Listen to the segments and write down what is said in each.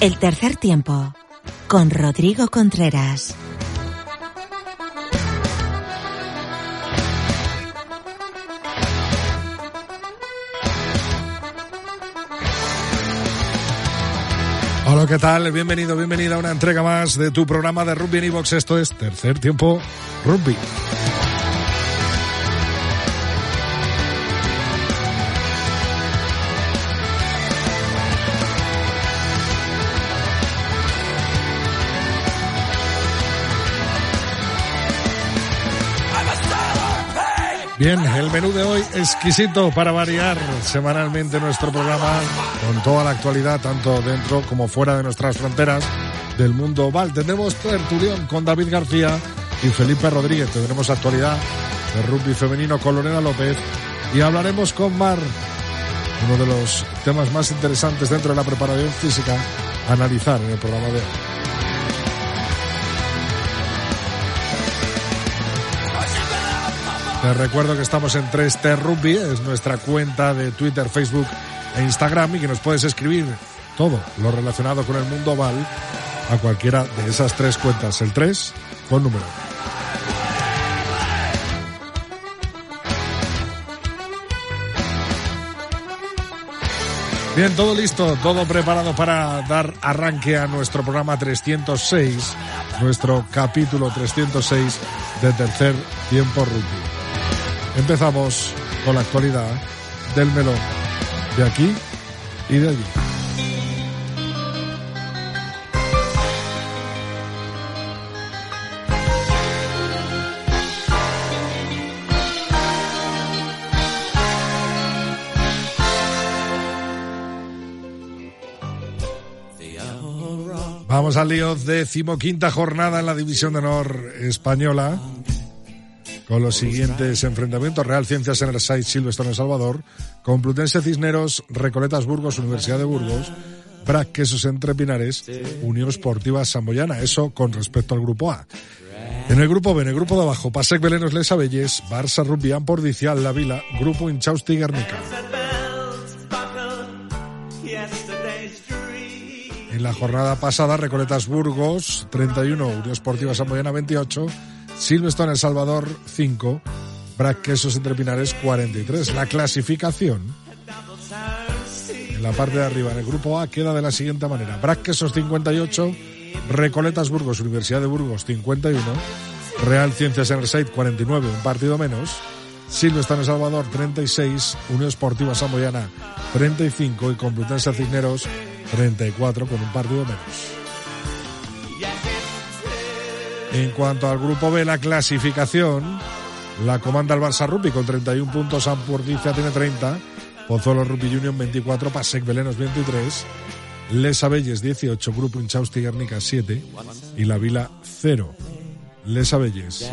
El tercer tiempo con Rodrigo Contreras. Hola, ¿qué tal? Bienvenido, bienvenida a una entrega más de tu programa de Rugby en Evox. Esto es Tercer Tiempo Rugby. Bien, el menú de hoy exquisito para variar semanalmente nuestro programa con toda la actualidad, tanto dentro como fuera de nuestras fronteras del mundo oval. Tendremos tertulión con David García y Felipe Rodríguez. Tendremos actualidad de rugby femenino con Lorena López y hablaremos con Mar, uno de los temas más interesantes dentro de la preparación física, analizar en el programa de hoy. Te recuerdo que estamos en 3T Rugby, es nuestra cuenta de Twitter, Facebook e Instagram y que nos puedes escribir todo lo relacionado con el mundo oval a cualquiera de esas tres cuentas, el 3 con número. Bien, todo listo, todo preparado para dar arranque a nuestro programa 306, nuestro capítulo 306 de tercer tiempo rugby. Empezamos con la actualidad del melón de aquí y de allí. Vamos al lío decimoquinta jornada en la División de Honor Española con los siguientes enfrentamientos. Real Ciencias en el Site Silvestre en Salvador, Complutense Cisneros, Recoletas Burgos, Universidad de Burgos, Brac Quesos Entre Pinares, Unión Esportiva Samboyana. Eso con respecto al grupo A. En el grupo B, en el grupo de abajo, Pasec Belenos Les Abelles, Barça Rugby Pordicial La Vila, Grupo Inchausti Guernica. En la jornada pasada, Recoletas Burgos 31, Unión Esportiva Samboyana 28, Silverstone El Salvador 5, Brac Quesos Entre Pinares 43. La clasificación en la parte de arriba, en el grupo A, queda de la siguiente manera. Brac Quesos 58, Recoletas Burgos, Universidad de Burgos 51, Real Ciencias en el 49, un partido menos. Silvestre Salvador 36, Unión Esportiva Samboyana 35 y Complutense Cisneros 34 con un partido menos. En cuanto al grupo B, la clasificación, la comanda el Barça Rugby con 31 puntos, Ampurdicia tiene 30, Pozuelo Rugby Union 24, Pasec Belenos 23, Les Abelles 18, Grupo Inchausti Guernica 7 y La Vila 0. Les Abelles.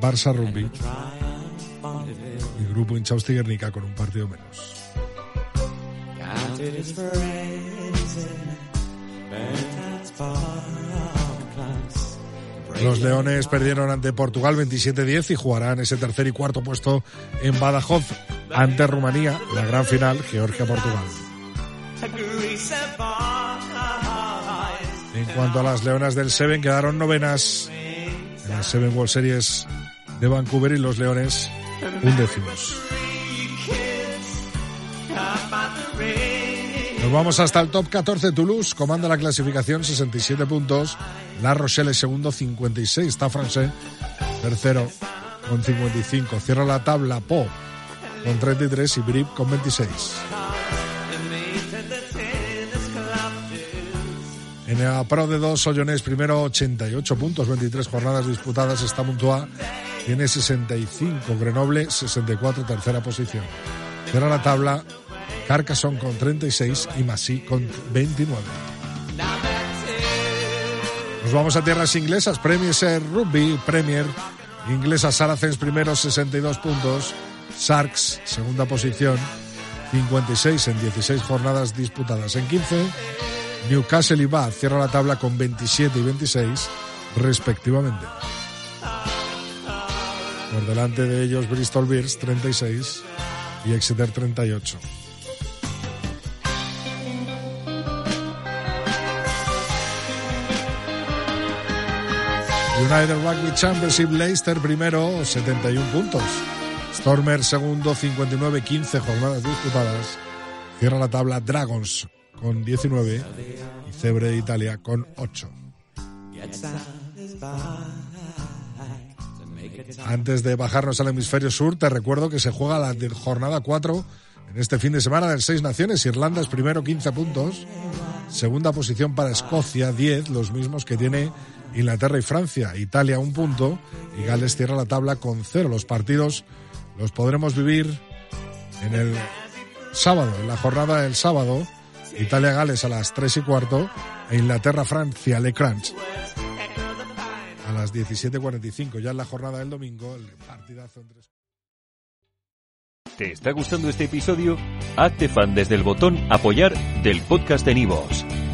Barça Rugby y Grupo Inchausti Guernica con un partido menos. Los Leones perdieron ante Portugal 27-10 y jugarán ese tercer y cuarto puesto en Badajoz ante Rumanía, la gran final Georgia-Portugal. En cuanto a las Leonas del Seven, quedaron novenas en la Seven World Series de Vancouver y los Leones undécimos. Nos vamos hasta el top 14. Toulouse comanda la clasificación 67 puntos. La Rochelle segundo 56. Está francés tercero con 55. Cierra la tabla Po con 33 y Brip con 26. En la Pro de 2, Sollonés primero 88 puntos, 23 jornadas disputadas. Está Montois tiene 65. Grenoble 64, tercera posición. Cierra la tabla Carcassonne con 36 y Massy con 29. Nos vamos a tierras inglesas. Premier Rugby, Premier. Inglesa Saracens primero, 62 puntos. Sharks, segunda posición, 56 en 16 jornadas disputadas. En 15, Newcastle y Bath cierra la tabla con 27 y 26, respectivamente. Por delante de ellos, Bristol Bears, 36 y Exeter, 38. United Rugby Championship, Leicester primero, 71 puntos. Stormer segundo, 59-15 jornadas disputadas. Cierra la tabla Dragons con 19 y Cebre de Italia con 8. Antes de bajarnos al hemisferio sur, te recuerdo que se juega la jornada 4 en este fin de semana del Seis Naciones. Irlanda es primero 15 puntos. Segunda posición para Escocia, 10, los mismos que tiene Inglaterra y Francia. Italia un punto y Gales cierra la tabla con cero. Los partidos los podremos vivir en el sábado, en la jornada del sábado. Italia-Gales a las 3 y cuarto e Inglaterra-Francia-Le Crunch a las 17.45. Ya en la jornada del domingo, el partidazo entre... ¿Te está gustando este episodio? Hazte fan desde el botón Apoyar del podcast de Nivos.